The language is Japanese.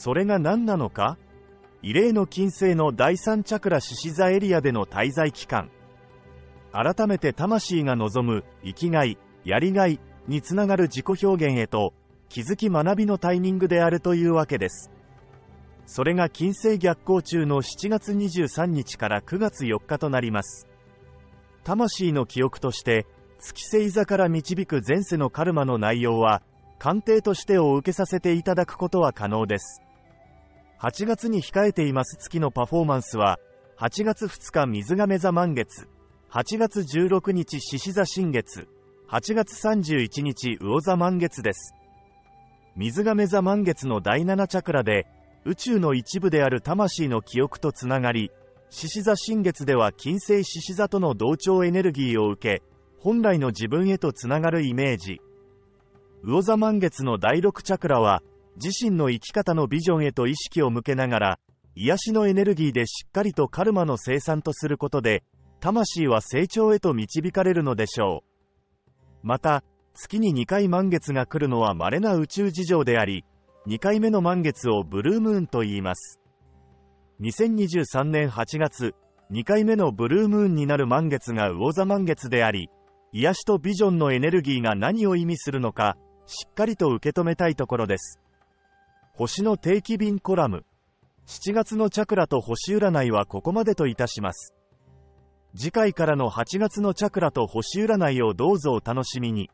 それが何なのか？異例の金星の第三チャクラ獅子座エリアでの滞在期間。改めて魂が望む生きがい、やりがいにつながる自己表現へと気づき学びのタイミングであるというわけです。それが金星逆行中の7月23日から9月4日となります。魂の記憶として、月星座から導く前世のカルマの内容は、鑑定としてを受けさせていただくことは可能です。8月に控えています月のパフォーマンスは、8月2日水亀座満月、8月16日獅子座新月、8月31日魚座満月です。水亀座満月の第7チャクラで、宇宙の一部である魂の記憶とつながり、獅子座新月では金星獅子座との同調エネルギーを受け、本来の自分へとつながるイメージ。魚座満月の第6チャクラは、自身の生き方のビジョンへと意識を向けながら、癒しのエネルギーでしっかりとカルマの生産とすることで、魂は成長へと導かれるのでしょう。また、月に2回満月が来るのは稀な宇宙事情であり、2回目の満月をブルームーンと言います。2023年8月、2回目のブルームーンになる満月が魚座満月であり、癒しとビジョンのエネルギーが何を意味するのか、しっかりと受け止めたいところです。星の定期便コラム。7月のチャクラと星占いはここまでといたします。次回からの8月のチャクラと星占いをどうぞお楽しみに。